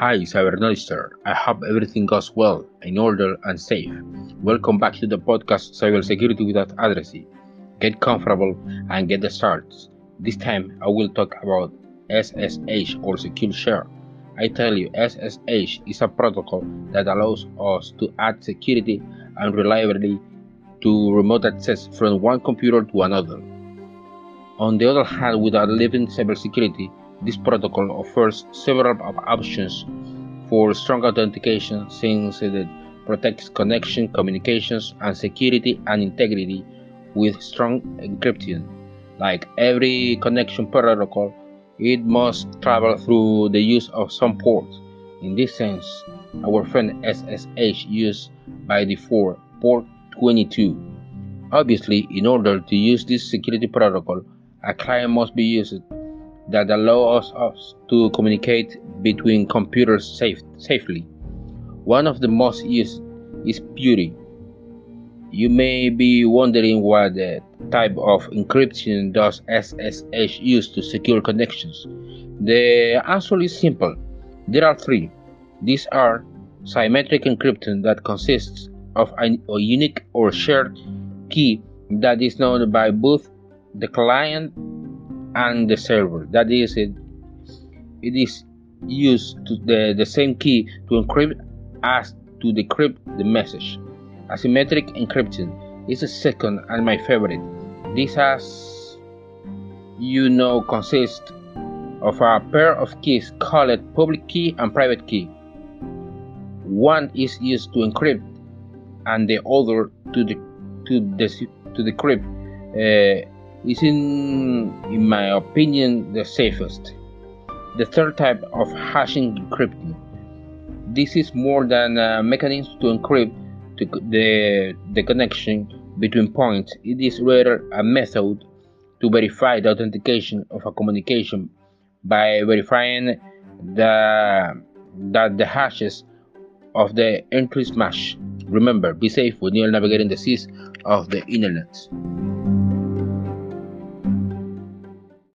Hi, Cybernoister. I hope everything goes well, in order, and safe. Welcome back to the podcast Cybersecurity Without Addressing. Get comfortable and get the starts. This time I will talk about SSH or Secure Shell. I tell you, SSH is a protocol that allows us to add security and reliability to remote access from one computer to another. On the other hand, without leaving cybersecurity, this protocol offers several options for strong authentication since it protects connection, communications, and security and integrity with strong encryption. Like every connection protocol, it must travel through the use of some ports. In this sense, our friend SSH used by default port 22. Obviously, in order to use this security protocol, a client must be used that allows us to communicate between computers safe, safely. One of the most used is PuTTY. You may be wondering what the type of encryption does SSH use to secure connections. The answer is simple. There are three. These are symmetric encryption that consists of a unique or shared key that is known by both the client and the server. That is it. It is used to the, the same key to encrypt as to decrypt the message. Asymmetric encryption is the second and my favorite. This has you know consists of a pair of keys called public key and private key. One is used to encrypt and the other to the to the to decrypt. Uh, is in, in my opinion the safest. The third type of hashing encryption. This is more than a mechanism to encrypt the, the connection between points. It is rather a method to verify the authentication of a communication by verifying the, that the hashes of the entries match. Remember, be safe when you are navigating the seas of the internet.